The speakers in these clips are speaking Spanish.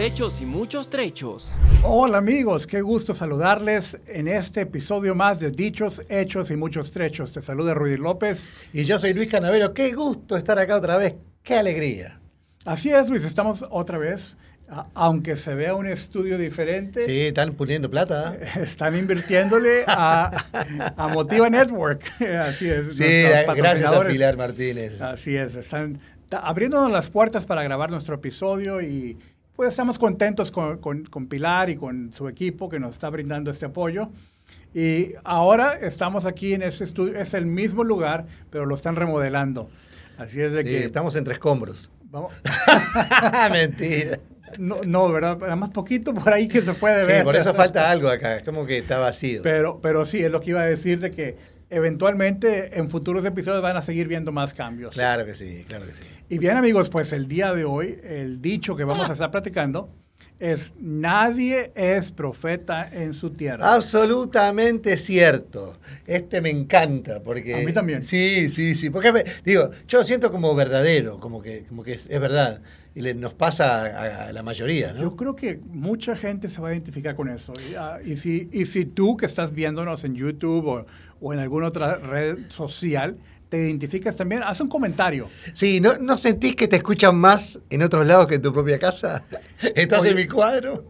Hechos y muchos trechos. Hola amigos, qué gusto saludarles en este episodio más de Dichos, Hechos y Muchos Trechos. Te saluda Rudy López. Y yo soy Luis Canavero. Qué gusto estar acá otra vez. Qué alegría. Así es, Luis, estamos otra vez. Aunque se vea un estudio diferente. Sí, están poniendo plata. Están invirtiéndole a, a Motiva Network. Así es. Sí, gracias a Pilar Martínez. Así es, están abriéndonos las puertas para grabar nuestro episodio y pues estamos contentos con, con, Pilar y con su equipo que nos está brindando este apoyo. Y ahora estamos aquí en ese estudio, es el mismo lugar, pero lo están remodelando. Así es de que... Estamos entre escombros. Vamos. Mentira. No, no, ¿verdad? Nada más poquito por ahí que se puede ver. Sí, por eso falta algo acá, es como que está vacío. Pero, pero sí, es lo que iba a decir de que eventualmente en futuros episodios van a seguir viendo más cambios. Claro que sí, claro que sí. Y bien amigos, pues el día de hoy, el dicho que vamos a estar platicando es nadie es profeta en su tierra. Absolutamente cierto. Este me encanta porque... A mí también. Sí, sí, sí. Porque digo, yo lo siento como verdadero, como que, como que es, verdad. Y nos pasa a, la mayoría, ¿no? Yo creo que mucha gente se va a identificar con eso. Y, ah, si, y si tú que estás viéndonos en YouTube o, o en alguna otra red social, te identificas también, haz un comentario. Sí, ¿no, ¿no sentís que te escuchan más en otros lados que en tu propia casa? ¿Estás en mi cuadro?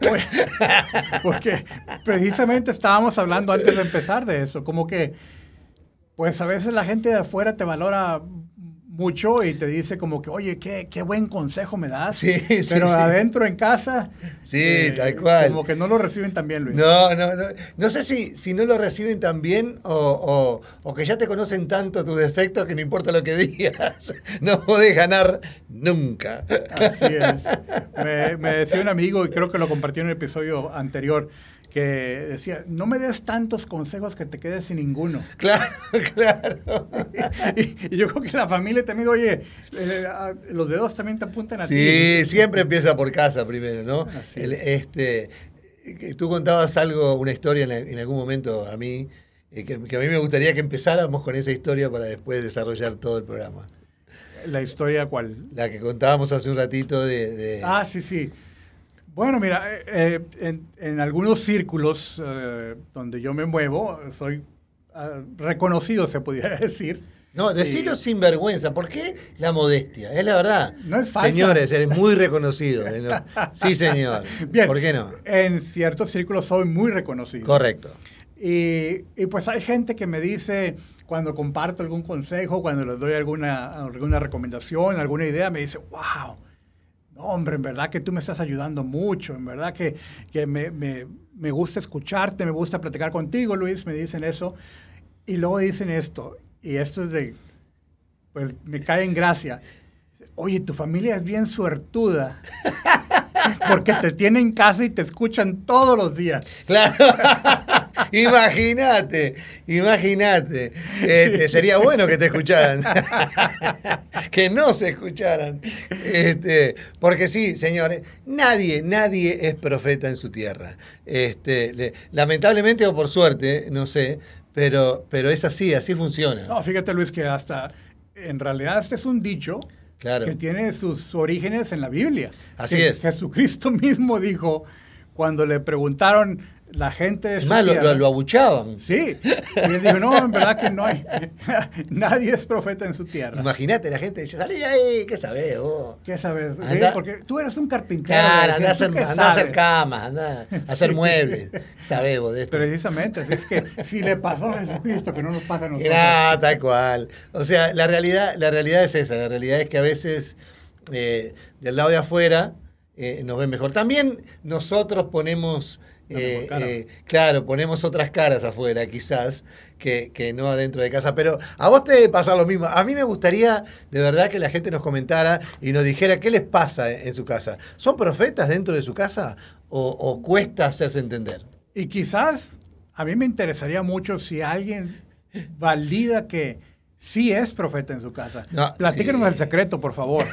porque precisamente estábamos hablando antes de empezar de eso, como que, pues a veces la gente de afuera te valora mucho y te dice como que, oye, qué, qué buen consejo me das. Sí, sí, Pero adentro en casa. Sí, eh, tal cual. Como que no lo reciben tan bien, Luis. No, no, no. No sé si, si no lo reciben tan bien o, o, que ya te conocen tanto tus defectos que no importa lo que digas. No podés ganar nunca. Así es. Me, me decía un amigo, y creo que lo compartió en el episodio anterior, que decía, no me des tantos consejos que te quedes sin ninguno. Claro, claro. y, yo creo que la familia también, oye, eh, los dedos también te apuntan a ti. Sí, siempre empieza por casa primero, ¿no? este, tú contabas algo, una historia en, algún momento a mí, eh, que, a mí me gustaría que empezáramos con esa historia para después desarrollar todo el programa. ¿La historia cuál? La que contábamos hace un ratito de... Ah, sí, sí. Bueno, mira, eh, eh, en, algunos círculos eh, donde yo me muevo, soy ah, reconocido, se pudiera decir. No, decirlo sin vergüenza. ¿Por qué la modestia? Es la verdad. No es fácil. Señores, eres muy reconocido. Sí, señor. Bien. ¿Por qué no? En ciertos círculos soy muy reconocido. Correcto. Y, y, pues hay gente que me dice, cuando comparto algún consejo, cuando les doy alguna, alguna recomendación, alguna idea, me dice, wow hombre, en verdad que tú me estás ayudando mucho, en verdad que, me, gusta escucharte, me gusta platicar contigo, Luis, me dicen eso. Y luego dicen esto, y esto es de, pues me cae en gracia. Oye, tu familia es bien suertuda. Porque te tienen en casa y te escuchan todos los días. Claro. imagínate, imagínate. Este, sería bueno que te escucharan. que no se escucharan. Este, porque sí, señores, nadie, nadie es profeta en su tierra. Este, lamentablemente o por suerte, no sé, pero, pero es así, así funciona. No, fíjate Luis que hasta, en realidad este es un dicho que tiene sus orígenes en la Biblia. Así es. Jesucristo mismo dijo, cuando le preguntaron la gente de su más, lo, abuchaban. Sí. Y él dijo, no, en verdad que no hay. Nadie es profeta en su tierra. Imagínate, la gente dice, salí ahí, ¿qué sabes vos? ¿Qué sabes? Porque tú eres un carpintero. Claro, anda, a hacer, anda a hacer camas, anda a hacer muebles. Sabés vos de esto. Precisamente, así es que si le pasó a Jesucristo, que no nos pasa a nosotros. No, tal cual. O sea, la realidad, la realidad es esa. La realidad es que a veces, eh, del lado de afuera, eh, nos ven mejor. También nosotros ponemos eh, eh, claro, ponemos otras caras afuera, quizás, que, no adentro de casa. Pero a vos te pasa lo mismo. A mí me gustaría, de verdad, que la gente nos comentara y nos dijera qué les pasa en su casa. ¿Son profetas dentro de su casa o, cuesta hacerse entender? Y quizás a mí me interesaría mucho si alguien valida que sí es profeta en su casa. Platíquenos el secreto, por favor.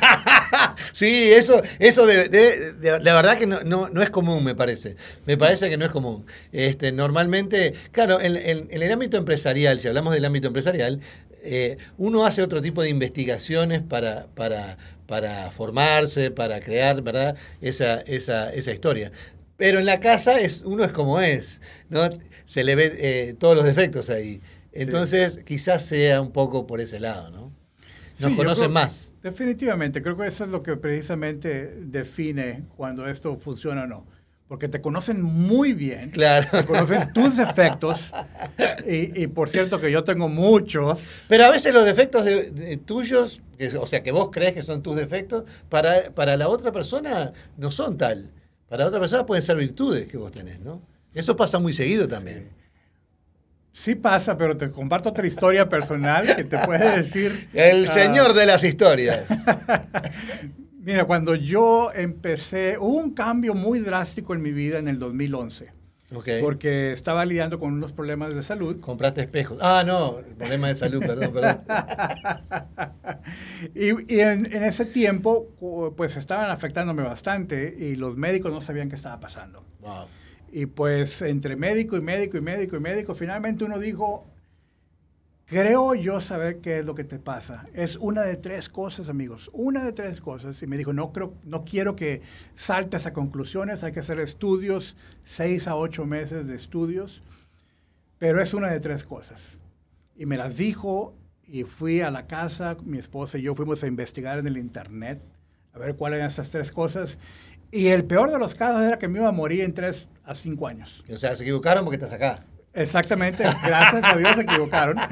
sí, eso, eso de, la verdad que no, no, es común, me parece. Me parece que no es común. Este, normalmente, claro, en, el ámbito empresarial, si hablamos del ámbito empresarial, eh, uno hace otro tipo de investigaciones para, para, para formarse, para crear, ¿verdad? Esa, esa, esa historia. Pero en la casa es, uno es como es, ¿no? Se le ve eh, todos los defectos ahí. Entonces, quizás sea un poco por ese lado, ¿no? Nos conocen más. Definitivamente, creo que eso es lo que precisamente define cuando esto funciona o no. Porque te conocen muy bien, claro. te conocen tus defectos, y, por cierto que yo tengo muchos. Pero a veces los defectos de, tuyos, o sea, que vos crees que son tus defectos, para, para la otra persona no son tal. Para otra persona pueden ser virtudes que vos tenés, ¿no? Eso pasa muy seguido también. Sí pasa, pero te comparto otra historia personal que te puede decir... El ah, señor de las historias. Mira, cuando yo empecé, hubo un cambio muy drástico en mi vida en el 2011. Okay. Porque estaba lidiando con unos problemas de salud. Compraste espejos. Ah, no, problema de salud, perdón, perdón. y, en, en, ese tiempo, pues estaban afectándome bastante y los médicos no sabían qué estaba pasando. Wow. Y pues entre médico y médico y médico y médico, finalmente uno dijo, creo yo saber qué es lo que te pasa. Es una de tres cosas, amigos, una de tres cosas. Y me dijo, no, creo, no quiero que saltes a conclusiones, hay que hacer estudios, seis a ocho meses de estudios, pero es una de tres cosas. Y me las dijo y fui a la casa, mi esposa y yo fuimos a investigar en el internet, a ver cuáles eran esas tres cosas. Y el peor de los casos era que me iba a morir en tres a cinco años. O sea, se equivocaron porque estás acá. Exactamente, gracias a Dios se equivocaron.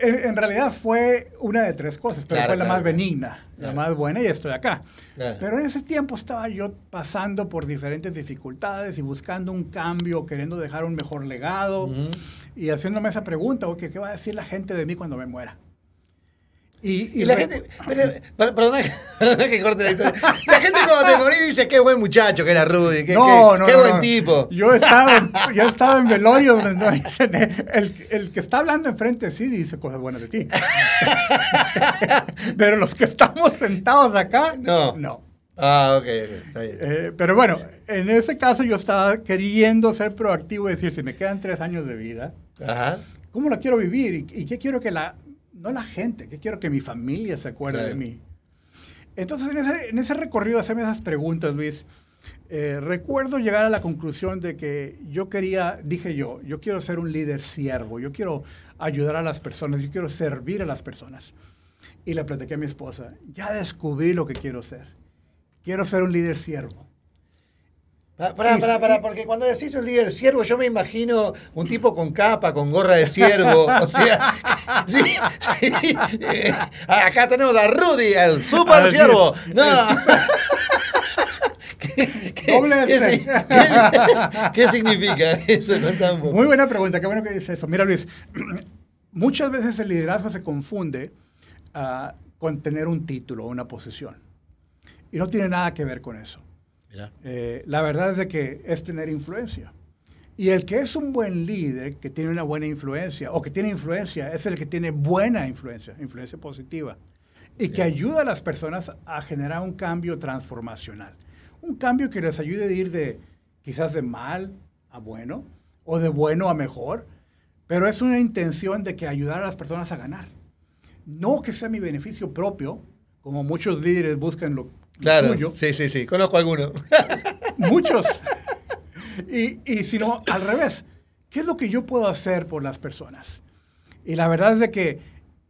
en, realidad fue una de tres cosas, pero fue la más benigna, la más buena y estoy acá. Pero en ese tiempo estaba yo pasando por diferentes dificultades y buscando un cambio, queriendo dejar un mejor legado y haciéndome esa pregunta, ¿qué va a decir la gente de mí cuando me muera? Y, la gente, perdona, que corte la historia. La gente cuando te morí dice, qué buen muchacho que era Rudy, qué, qué, buen tipo. Yo he estado, yo he estado en velorios donde el, el, que está hablando enfrente sí dice cosas buenas de ti. pero los que estamos sentados acá, no. no. Ah, ok, está bien. Eh, pero bueno, en ese caso yo estaba queriendo ser proactivo y decir, si me quedan tres años de vida, ¿cómo la quiero vivir? ¿Y, y qué quiero que la no la gente, que quiero que mi familia se acuerde de mí. Entonces, en ese, en ese recorrido, hacerme esas preguntas, Luis, eh, recuerdo llegar a la conclusión de que yo quería, dije yo, yo quiero ser un líder siervo, yo quiero ayudar a las personas, yo quiero servir a las personas. Y le platiqué a mi esposa, ya descubrí lo que quiero ser. Quiero ser un líder siervo. Pará, pará, pará, porque cuando decís un líder siervo, yo me imagino un tipo con capa, con gorra de siervo. o sea, sí, eh, acá tenemos a Rudy, el super siervo. No. ¿Qué, qué, ¿qué, significa eso? Muy buena pregunta, qué bueno que dices eso. Mira, Luis, muchas veces el liderazgo se confunde uh, con tener un título o una posición. Y no tiene nada que ver con eso. Eh, la verdad es de que es tener influencia. Y el que es un buen líder, que tiene una buena influencia, o que tiene influencia, es el que tiene buena influencia, influencia positiva, y que ayuda a las personas a generar un cambio transformacional. Un cambio que les ayude a ir de quizás de mal a bueno, o de bueno a mejor, pero es una intención de que ayudar a las personas a ganar. No que sea mi beneficio propio, como muchos líderes buscan lo, Claro, sí, sí, sí, conozco algunos. Muchos. Y, y si no, al revés, ¿qué es lo que yo puedo hacer por las personas? Y la verdad es de que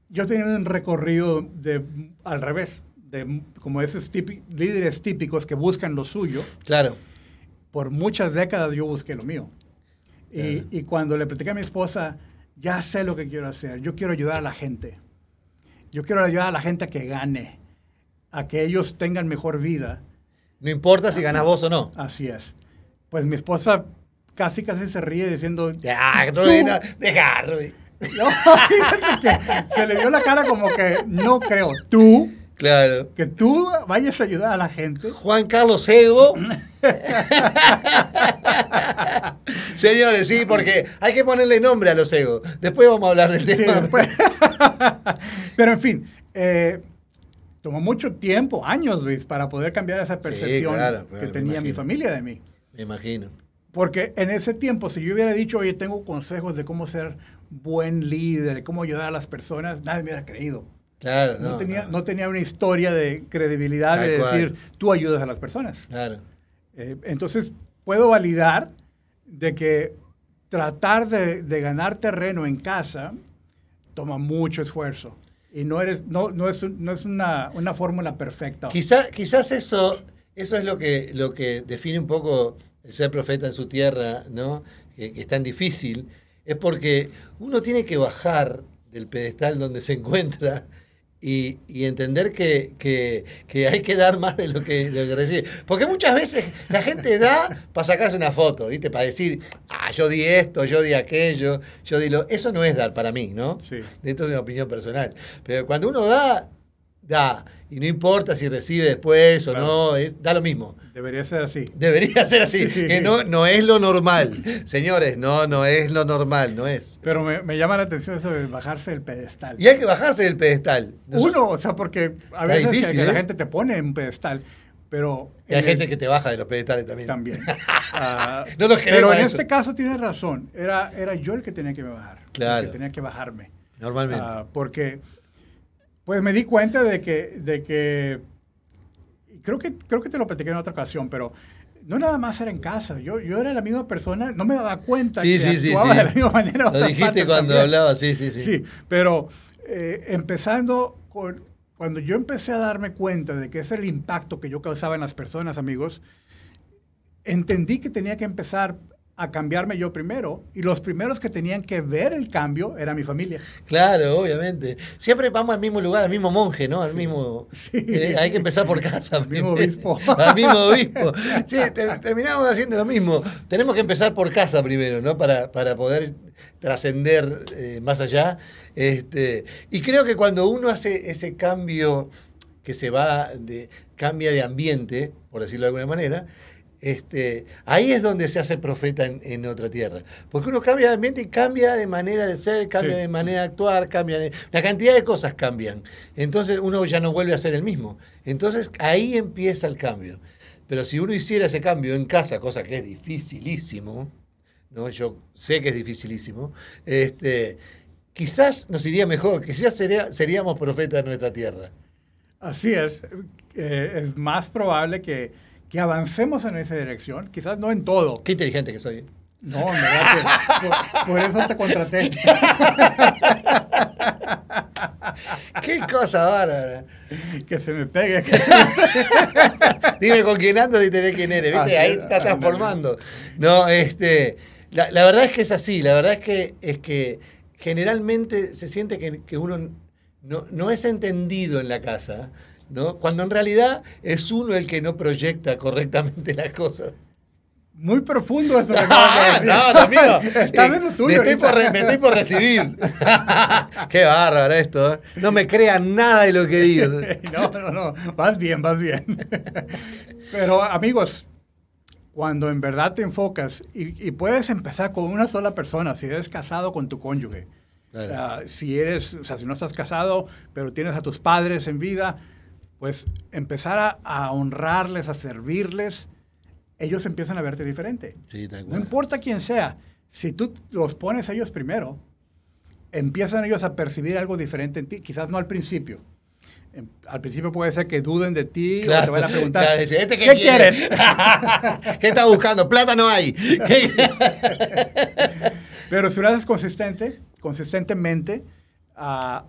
yo tenía un recorrido de, al revés, de como esos líderes típicos que buscan lo suyo. Claro. Por muchas décadas yo busqué lo mío. Y, y, cuando le platicé a mi esposa, ya sé lo que quiero hacer. Yo quiero ayudar a la gente. Yo quiero ayudar a la gente a que gane a que ellos tengan mejor vida. No importa si ganas vos o no. Así es. Pues mi esposa casi casi se ríe diciendo... Ya, tú, no, deja, No, se le vio la cara como que no creo. Tú, claro. que tú vayas a ayudar a la gente. Juan Carlos Ego. Señores, sí, porque hay que ponerle nombre a los egos. Después vamos a hablar del tema. Pero en fin, eh, tomó mucho tiempo, años, Luis, para poder cambiar esa percepción que tenía mi familia de mí. Me imagino. Porque en ese tiempo, si yo hubiera dicho, oye, tengo consejos de cómo ser buen líder, de cómo ayudar a las personas, nadie me hubiera creído. Claro, no, tenía, no. tenía una historia de credibilidad de decir, tú ayudas a las personas. Claro. Eh, entonces, puedo validar de que tratar de, de, ganar terreno en casa toma mucho esfuerzo. Y no, eres, no, no es, no es una, una fórmula perfecta. Quizá, quizás eso, eso es lo que, lo que define un poco el ser profeta en su tierra, ¿no? que, que es tan difícil, es porque uno tiene que bajar del pedestal donde se encuentra y, entender que, hay que dar más de lo que, recibe. Porque muchas veces la gente da para sacarse una foto, ¿viste? Para decir, ah, yo di esto, yo di aquello, yo di lo... Eso no es dar para mí, ¿no? Sí. Esto es una opinión personal. Pero cuando uno da, da. Y no importa si recibe después o no, da lo mismo. Debería ser así. Debería ser así. Que no, no es lo normal. Señores, no, no es lo normal, no es. Pero me, llama la atención eso de bajarse del pedestal. Y hay que bajarse del pedestal. Uno, o sea, porque a veces la ¿eh? gente te pone en un pedestal, pero... Y hay gente que te baja de los pedestales también. También. Ah, pero en este caso tienes razón. Era, era yo el que tenía que me bajar. Claro. El que tenía que bajarme. Normalmente. Ah, porque pues me di cuenta de que, de que creo que, creo que te lo platiqué en otra ocasión, pero no nada más era en casa. Yo, yo era la misma persona, no me daba cuenta sí, que sí, actuaba de la misma manera. Lo dijiste cuando hablaba, sí, sí, sí. Sí, pero eh, empezando con, cuando yo empecé a darme cuenta de que ese es el impacto que yo causaba en las personas, amigos, entendí que tenía que empezar a cambiarme yo primero. Y los primeros que tenían que ver el cambio era mi familia. Claro, obviamente. Siempre vamos al mismo lugar, al mismo monje, ¿no? Al mismo. Sí. Eh, hay que empezar por casa. Al mismo obispo. al mismo obispo. Sí, terminamos haciendo lo mismo. Tenemos que empezar por casa primero, ¿no? Para, para poder trascender eh, más allá. Este, y creo que cuando uno hace ese cambio que se va de. cambia de ambiente, por decirlo de alguna manera este, ahí es donde se hace profeta en, otra tierra. Porque uno cambia de ambiente y cambia de manera de ser, cambia de manera de actuar, cambia la cantidad de cosas cambian. Entonces uno ya no vuelve a ser el mismo. Entonces ahí empieza el cambio. Pero si uno hiciera ese cambio en casa, cosa que es dificilísimo, ¿no? yo sé que es dificilísimo, este, quizás nos iría mejor, quizás sería, seríamos profetas de nuestra tierra. Así es. Eh, es más probable que que avancemos en esa dirección, quizás no en todo. Qué inteligente que soy. ¿eh? No, en verdad por, eso te contraté. Qué cosa bárbara. Que se me pegue. Dime con quién ando y te ve quién eres, ¿viste? Ahí está transformando. No, este, la, verdad es que es así, la verdad es que, es que generalmente se siente que, que uno no, no es entendido en la casa ¿no? Cuando en realidad es uno el que no proyecta correctamente las cosas. Muy profundo eso. que no, no, mío. Me estoy, por me estoy, por recibir. Qué bárbaro esto. ¿eh? No me crean nada de lo que digo. no, no, no. Vas bien, vas bien. Pero amigos, cuando en verdad te enfocas y, puedes empezar con una sola persona, si eres casado con tu cónyuge, ah, si eres, o sea, si no estás casado, pero tienes a tus padres en vida, pues empezar a, honrarles, a servirles, ellos empiezan a verte diferente. no importa quién sea, si tú los pones ellos primero, empiezan ellos a percibir algo diferente en ti, quizás no al principio. Em, al principio puede ser que duden de ti o te van a preguntar, ¿este qué, quieres? ¿Qué estás buscando? Plata no hay. Pero si lo haces consistente, consistentemente,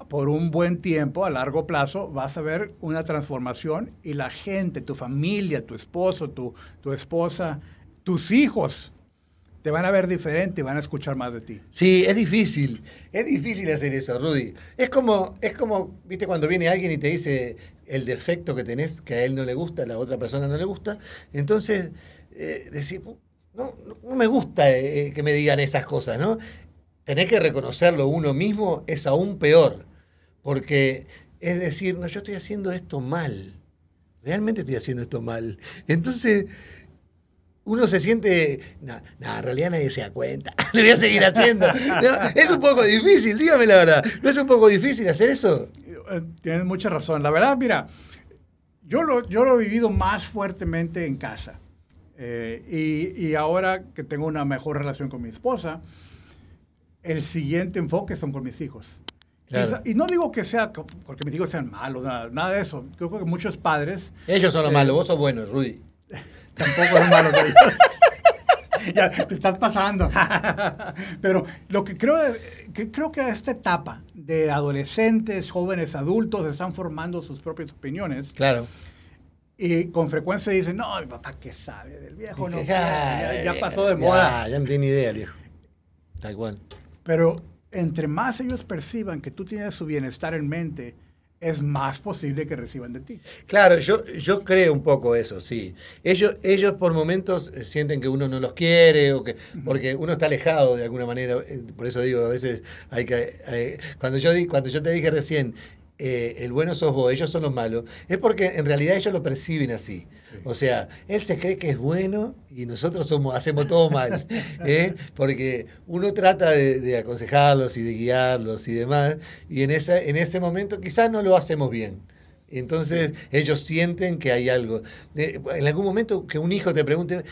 por un buen tiempo, a largo plazo, vas a ver una transformación y la gente, tu familia, tu esposo, tu, tu esposa, tus hijos, te van a ver diferente y van a escuchar más de ti. Sí, es difícil. Es difícil hacer eso, Rudy. Es como, es como, viste, cuando viene alguien y te dice el defecto que tenés, que a él no le gusta, a la otra persona no le gusta. Entonces, eh, decir, no, no, me gusta eh, que me digan esas cosas, ¿no? Tener que reconocerlo uno mismo es aún peor, porque es decir, no, yo estoy haciendo esto mal, realmente estoy haciendo esto mal. Entonces, uno se siente, no, en realidad nadie se da cuenta, lo voy a seguir haciendo. es un poco difícil, dígame la verdad, ¿no es un poco difícil hacer eso? Eh, tienes mucha razón, la verdad, mira, yo lo, yo lo he vivido más fuertemente en casa. Eh, y, y ahora que tengo una mejor relación con mi esposa, el siguiente enfoque son con mis hijos. Y no digo que sea, porque me digo sean malos, nada, de eso. Yo creo que muchos padres... Ellos son los malos, vos sos bueno, Rudy. Tampoco son malos ellos. ya te estás pasando. Pero lo que creo, que creo que a esta etapa de adolescentes, jóvenes, adultos, están formando sus propias opiniones. Claro. Y con frecuencia dicen, no, mi papá, ¿qué sabe del viejo? No, ya, pasó de moda. Ya, no tiene idea viejo. Tal cual. Pero entre más ellos perciban que tú tienes su bienestar en mente, es más posible que reciban de ti. Claro, yo, yo creo un poco eso, sí. Ellos, ellos por momentos eh, sienten que uno no los quiere, o que, porque uno está alejado de alguna manera. Eh, por eso digo, a veces hay que... cuando, yo, cuando yo te dije recién, eh, el bueno sos vos, ellos son los malos, es porque en realidad ellos lo perciben así. O sea, él se cree que es bueno y nosotros somos, hacemos todo mal. ¿eh? Porque uno trata de, aconsejarlos y de guiarlos y demás, y en, esa, en ese momento quizás no lo hacemos bien. Entonces ellos sienten que hay algo. en algún momento que un hijo te pregunte,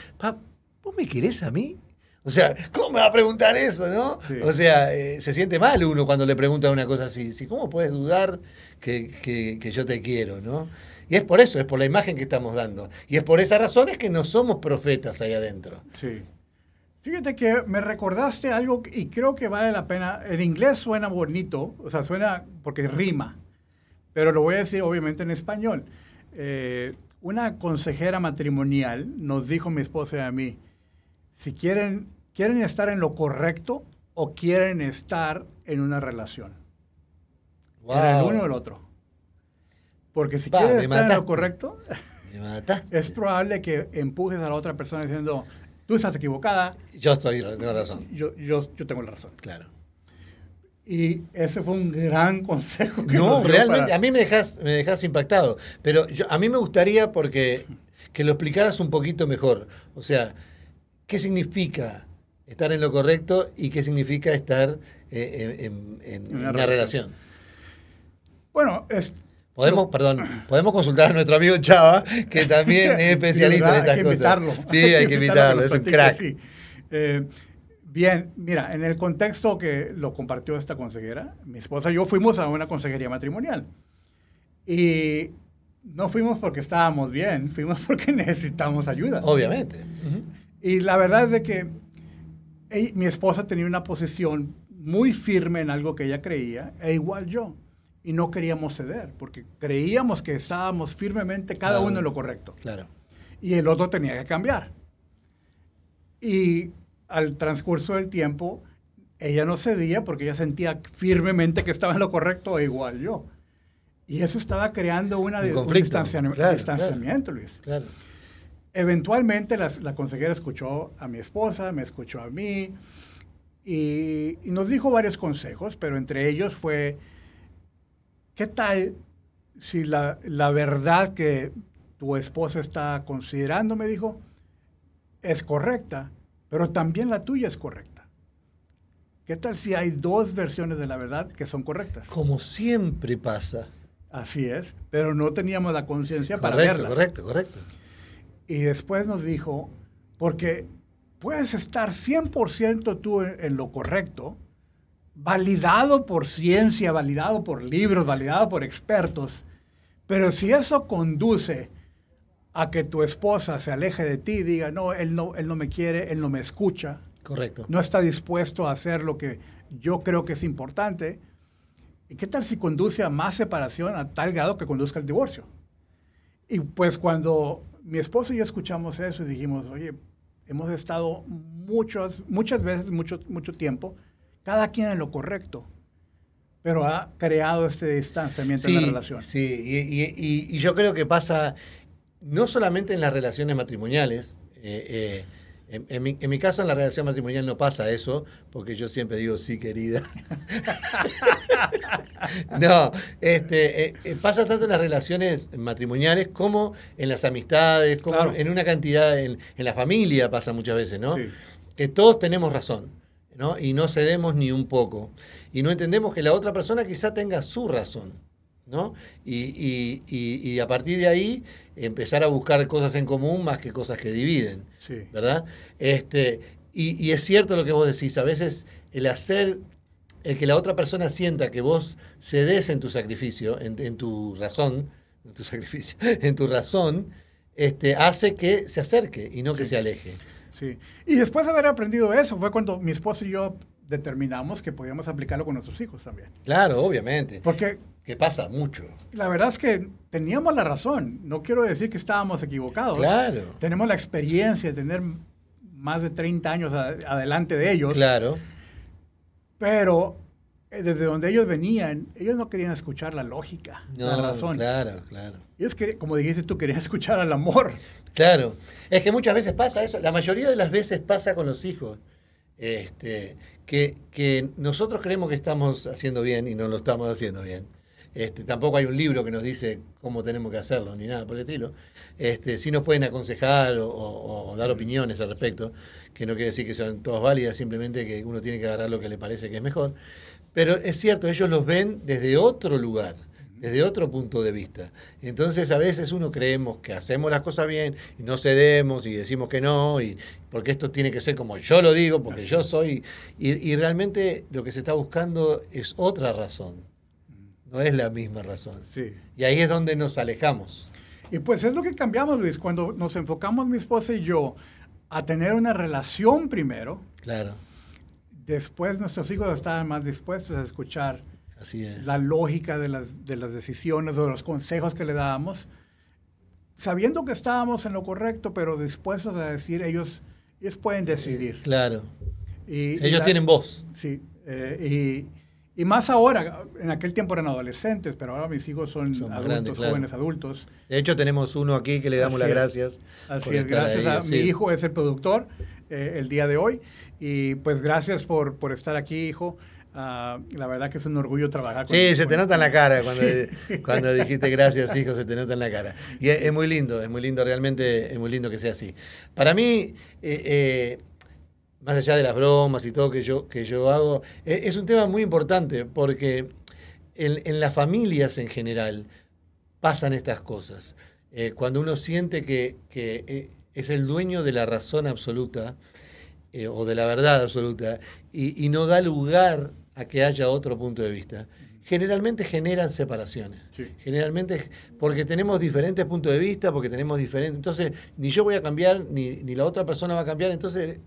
¿vos me querés a mí? O sea, ¿cómo me va a preguntar eso, no? O sea, eh, se siente mal uno cuando le pregunta una cosa así. ¿Cómo puedes dudar que, yo te quiero, no? Y es por eso, es por la imagen que estamos dando. Y es por esas razones que no somos profetas ahí adentro. Sí. Fíjate que me recordaste algo y creo que vale la pena. En inglés suena bonito, o sea, suena porque rima, pero lo voy a decir obviamente en español. Eh, una consejera matrimonial nos dijo mi esposa y a mí, si quieren, quieren estar en lo correcto o quieren estar en una relación. Wow. En el uno o el otro. Porque si quieres estar en lo correcto, es probable que empujes a la otra persona diciendo, tú estás equivocada. Yo estoy, tengo razón. Yo, yo, yo tengo la razón. Claro. Y ese fue un gran consejo que No, realmente, a mí me dejas, me dejas impactado. Pero a mí me gustaría porque que lo explicaras un poquito mejor. O sea, ¿Qué significa estar en lo correcto y qué significa estar eh, en, una, relación? Bueno, es, Podemos, perdón, podemos consultar a nuestro amigo Chava, que también es especialista en estas hay que Invitarlo. Sí, hay, que invitarlo, es un crack. Eh, bien, mira, en el contexto que lo compartió esta consejera, mi esposa y yo fuimos a una consejería matrimonial. Y no fuimos porque estábamos bien, fuimos porque necesitamos ayuda. Obviamente. Y la verdad es de que mi esposa tenía una posición muy firme en algo que ella creía, e igual yo. Y no queríamos ceder, porque creíamos que estábamos firmemente cada uno en lo correcto. Claro. Y el otro tenía que cambiar. Y al transcurso del tiempo, ella no cedía porque ella sentía firmemente que estaba en lo correcto, e igual yo. Y eso estaba creando una, un, distanciamiento, Luis. Claro. Eventualmente la consejera escuchó a mi esposa, me escuchó a mí y, nos dijo varios consejos, pero entre ellos fue, ¿qué tal si la, la verdad que tu esposa está considerando, me dijo, es correcta, pero también la tuya es correcta? ¿Qué tal si hay dos versiones de la verdad que son correctas? Como siempre pasa. Así es, pero no teníamos la conciencia para verlas. Correcto, correcto. Y después nos dijo, porque puedes estar 100% tú en, lo correcto, validado por ciencia, validado por libros, validado por expertos, pero si eso conduce a que tu esposa se aleje de ti y diga, no, él no, él no me quiere, él no me escucha, Correcto. no está dispuesto a hacer lo que yo creo que es importante, ¿y qué tal si conduce a más separación a tal grado que conduzca al divorcio? Y pues cuando mi esposo y yo escuchamos eso y dijimos, oye, hemos estado muchas, muchas veces, mucho, mucho tiempo, cada quien en lo correcto, pero ha creado este distanciamiento en la relación. Sí, y, y, yo creo que pasa no solamente en las relaciones matrimoniales, eh, eh, en, mi, caso, en la relación matrimonial no pasa eso, porque yo siempre digo sí, querida. no, este, eh, eh, pasa tanto en las relaciones matrimoniales como en las amistades, como en una cantidad, en, la familia pasa muchas veces, ¿no? Que todos tenemos razón, ¿no? Y no cedemos ni un poco. Y no entendemos que la otra persona quizá tenga su razón. ¿No? Y, a partir de ahí empezar a buscar cosas en común más que cosas que dividen, ¿verdad? Este, y, es cierto lo que vos decís, a veces el hacer, el que la otra persona sienta que vos cedes en tu sacrificio, en, tu razón, en tu sacrificio, en tu razón, este, hace que se acerque y no que se aleje. Sí. Y después de haber aprendido eso, fue cuando mi esposo y yo determinamos que podíamos aplicarlo con nuestros hijos también. Claro, obviamente. Porque... Que pasa mucho. La verdad es que teníamos la razón. No quiero decir que estábamos equivocados. Claro. Tenemos la experiencia de tener más de 30 años adelante de ellos. Claro. Pero eh, desde donde ellos venían, ellos no querían escuchar la lógica, la razón. Claro, claro. Ellos, como dijiste tú, querían escuchar al amor. Claro. Es que muchas veces pasa eso. La mayoría de las veces pasa con los hijos. Este, que, que nosotros creemos que estamos haciendo bien y no lo estamos haciendo bien. Este, tampoco hay un libro que nos dice cómo tenemos que hacerlo, ni nada por el estilo. Este, sí nos pueden aconsejar o, dar opiniones al respecto, que no quiere decir que sean todas válidas, simplemente que uno tiene que agarrar lo que le parece que es mejor. Pero es cierto, ellos los ven desde otro lugar, desde otro punto de vista. Entonces a veces uno creemos que hacemos las cosas bien y no cedemos y decimos que no, y porque esto tiene que ser como yo lo digo, porque yo soy, y, y realmente lo que se está buscando es otra razón no es la misma razón. Sí. Y ahí es donde nos alejamos. Y pues es lo que cambiamos, Luis, cuando nos enfocamos mi esposa y yo a tener una relación primero. Claro. Después nuestros hijos estaban más dispuestos a escuchar Así es. la lógica de las, de las decisiones o de los consejos que le dábamos, sabiendo que estábamos en lo correcto, pero dispuestos a decir, ellos, ellos pueden decidir. Claro. Y, ellos tienen voz. Sí. Eh, y, y más ahora, en aquel tiempo eran adolescentes, pero ahora mis hijos son, adultos, jóvenes adultos. De hecho, tenemos uno aquí que le damos las gracias. Así es, gracias a mi hijo, es el productor eh, el día de hoy. Y pues gracias por, por estar aquí, hijo. Ah, la verdad que es un orgullo trabajar con Sí, se te nota en la cara cuando, cuando dijiste gracias, hijo, se te nota en la cara. Y es, muy lindo, es muy lindo, realmente es muy lindo que sea así. Para mí, eh, eh, más allá de las bromas y todo que yo, que yo hago, e, es un tema muy importante porque en, las familias en general pasan estas cosas. Eh, cuando uno siente que, eh, es el dueño de la razón absoluta eh, o de la verdad absoluta y, no da lugar a que haya otro punto de vista, generalmente generan separaciones. Generalmente porque tenemos diferentes puntos de vista, porque tenemos diferentes... Entonces, ni yo voy a cambiar, ni, ni la otra persona va a cambiar. Entonces,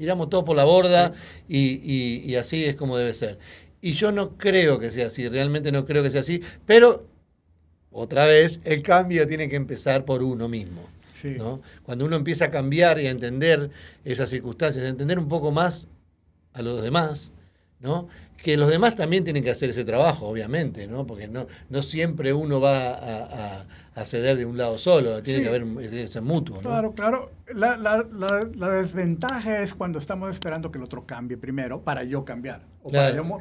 tiramos todo por la borda y, así es como debe ser. Y yo no creo que sea así, realmente no creo que sea así, pero otra vez el cambio tiene que empezar por uno mismo. ¿no? Cuando uno empieza a cambiar y a entender esas circunstancias, a entender un poco más a los demás, ¿no? que los demás también tienen que hacer ese trabajo, obviamente, ¿no? porque no, no siempre uno va a, ceder de un lado solo, tiene que haber ese mutuo. ¿no? Claro, claro. La, la, la, desventaja es cuando estamos esperando que el otro cambie primero para yo cambiar.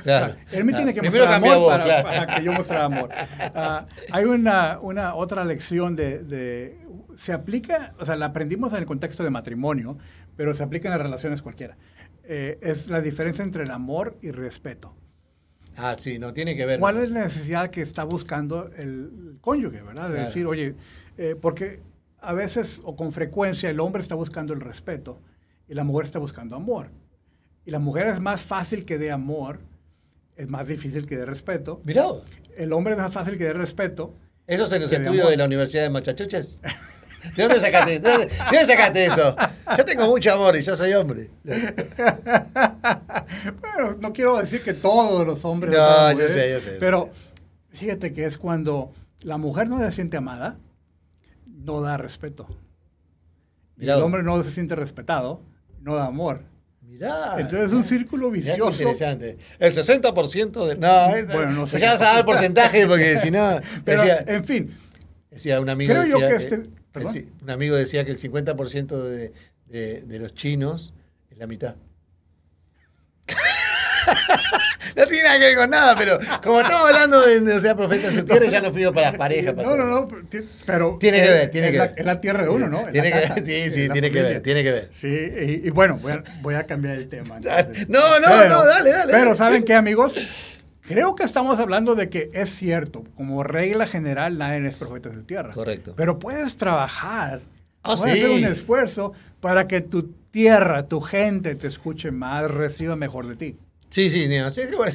claro, él me tiene que mostrar amor para, que yo muestre amor. Ah, hay una, una otra lección de, de, Se aplica, o sea, la aprendimos en el contexto de matrimonio, pero se aplica en las relaciones cualquiera. Eh, es la diferencia entre el amor y respeto. Ah, sí, no tiene que ver. ¿Cuál es la necesidad que está buscando el cónyuge, verdad? De decir, oye, eh, porque a veces o con frecuencia el hombre está buscando el respeto y la mujer está buscando amor. Y la mujer es más fácil que dé amor, es más difícil que dé respeto. Mira. El hombre es más fácil que dé respeto. Eso se nos estudios de la Universidad de Machachuches. ¿De dónde sacaste, de dónde, sacaste eso? Yo tengo mucho amor y yo soy hombre. bueno, no quiero decir que todos los hombres. No, yo sé, yo sé. Pero fíjate que es cuando la mujer no se siente amada, no da respeto. Y el hombre no se siente respetado, no da amor. Mirá. Entonces es un círculo vicioso. interesante. El 60% de. No, bueno, no sé. Ya vas a dar el porcentaje porque si no. Pero, en fin. Decía un amigo. Creo yo que este, un amigo decía que el 50% de, de, los chinos es la mitad. no tiene nada que ver con nada, pero como estamos hablando de no sea profeta su tierra, ya no fui para las parejas. no, no, no, pero. Tiene que ver, tiene que ver. Es la tierra de uno, ¿no? tiene que ver, sí, sí, tiene que ver, tiene que ver. Sí, y, bueno, voy a, voy a, cambiar el tema. no, no, no, dale, dale. Pero, ¿saben qué, amigos? Creo que estamos hablando de que es cierto, como regla general, nadie es profeta de su tierra. Correcto. Pero puedes trabajar, ah, puedes hacer un esfuerzo para que tu tierra, tu gente te escuche más, reciba mejor de ti. Sí, sí,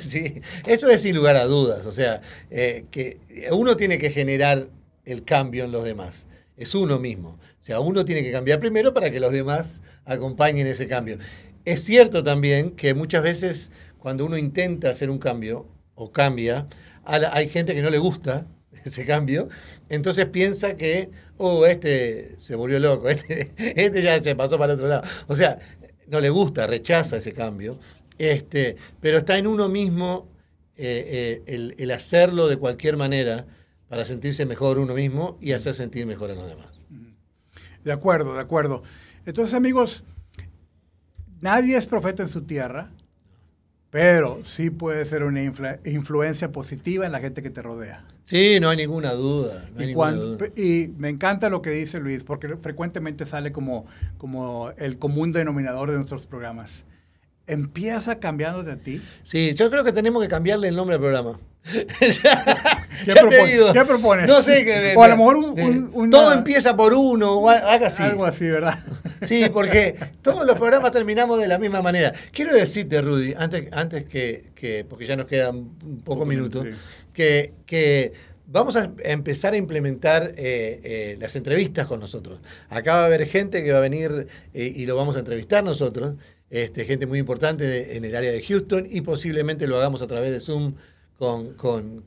sí, eso es sin lugar a dudas. O sea, eh, que uno tiene que generar el cambio en los demás. Es uno mismo. O sea, uno tiene que cambiar primero para que los demás acompañen ese cambio. Es cierto también que muchas veces cuando uno intenta hacer un cambio o cambia, hay gente que no le gusta ese cambio, entonces piensa que, oh, este se volvió loco, este, este ya se pasó para el otro lado. O sea, no le gusta, rechaza ese cambio, este, pero está en uno mismo eh, eh, el, hacerlo de cualquier manera para sentirse mejor uno mismo y hacer sentir mejor a los demás. De acuerdo, de acuerdo. Entonces, amigos, nadie es profeta en su tierra, pero sí puede ser una influencia positiva en la gente que te rodea. Sí, no hay ninguna duda. y, me encanta lo que dice Luis, porque frecuentemente sale como, como el común denominador de nuestros programas. ¿Empieza cambiando de ti? Sí, yo creo que tenemos que cambiarle el nombre al programa. ¿Qué, propones? No sé qué. O a lo mejor un, Todo empieza por uno, o algo así. Algo así, ¿verdad? Sí, porque todos los programas terminamos de la misma manera. Quiero decirte, Rudy, antes, antes que, porque ya nos quedan pocos minutos, que, que vamos a empezar a implementar eh, eh, las entrevistas con nosotros. Acá va a haber gente que va a venir eh, y lo vamos a entrevistar nosotros, este, gente muy importante en el área de Houston y posiblemente lo hagamos a través de Zoom con, con,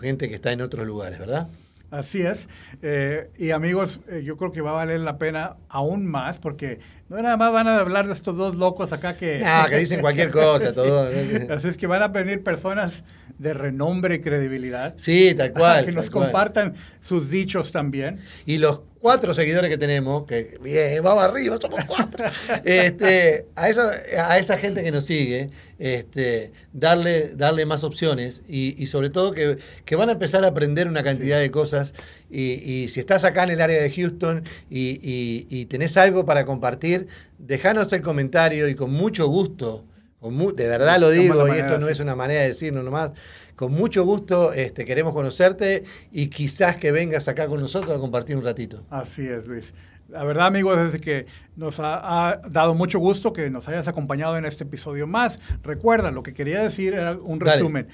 gente que está en otros lugares, ¿verdad? Así es. Eh, y amigos, eh, yo creo que va a valer la pena aún más porque no nada más van a hablar de estos dos locos acá que... Ah, que dicen cualquier cosa, todo. Así es que van a venir personas de renombre y credibilidad. Sí, tal cual. Que nos compartan sus dichos también. Y los cuatro seguidores que tenemos, que bien, vamos arriba, somos cuatro. este, a, esa, a esa gente que nos sigue, este, darle, darle más opciones y, sobre todo que, van a empezar a aprender una cantidad de cosas. Y, si estás acá en el área de Houston y, tenés algo para compartir, déjanos el comentario y con mucho gusto, de verdad lo digo, y esto no es una manera de decirlo nomás con mucho gusto este, queremos conocerte y quizás que vengas acá con nosotros a compartir un ratito. Así es, Luis. La verdad, amigos, es que nos ha, dado mucho gusto que nos hayas acompañado en este episodio más. Recuerda, lo que quería decir era un resumen.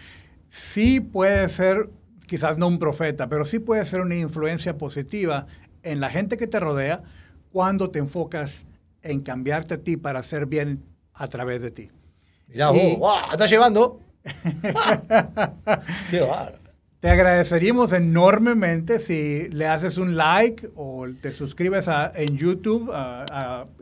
Sí puede ser, quizás no un profeta, pero sí puede ser una influencia positiva en la gente que te rodea cuando te enfocas en cambiarte a ti para hacer bien a través de ti. Mira, vos, wow, estás llevando. Te agradeceríamos enormemente si le haces un like o te suscribes en YouTube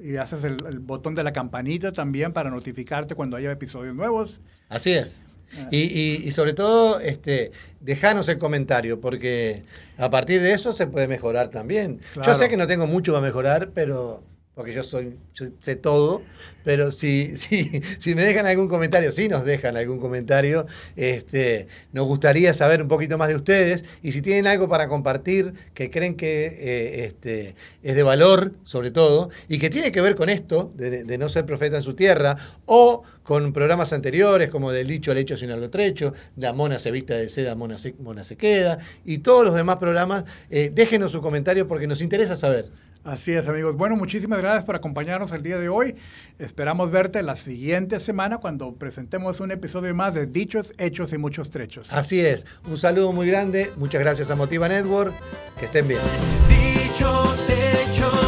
y haces el, botón de la campanita también para notificarte cuando haya episodios nuevos. Así es. Ah. Y, sobre todo, este, dejanos el comentario, porque a partir de eso se puede mejorar también. Yo sé que no tengo mucho para mejorar, pero porque yo soy, sé todo, pero si, si, si me dejan algún comentario, si nos dejan algún comentario, este, nos gustaría saber un poquito más de ustedes y si tienen algo para compartir que creen que eh, este, es de valor, sobre todo, y que tiene que ver con esto, de, no ser profeta en su tierra, o con programas anteriores como del dicho al hecho sin algo trecho, la mona se vista de seda, mona se, mona se queda, y todos los demás programas, eh, déjenos su comentario porque nos interesa saber. Así es, amigos. Bueno, muchísimas gracias por acompañarnos el día de hoy. Esperamos verte la siguiente semana cuando presentemos un episodio más de Dichos, Hechos y Muchos Trechos. Así es. Un saludo muy grande. Muchas gracias a Motiva Network. Que estén bien. Dichos, Hechos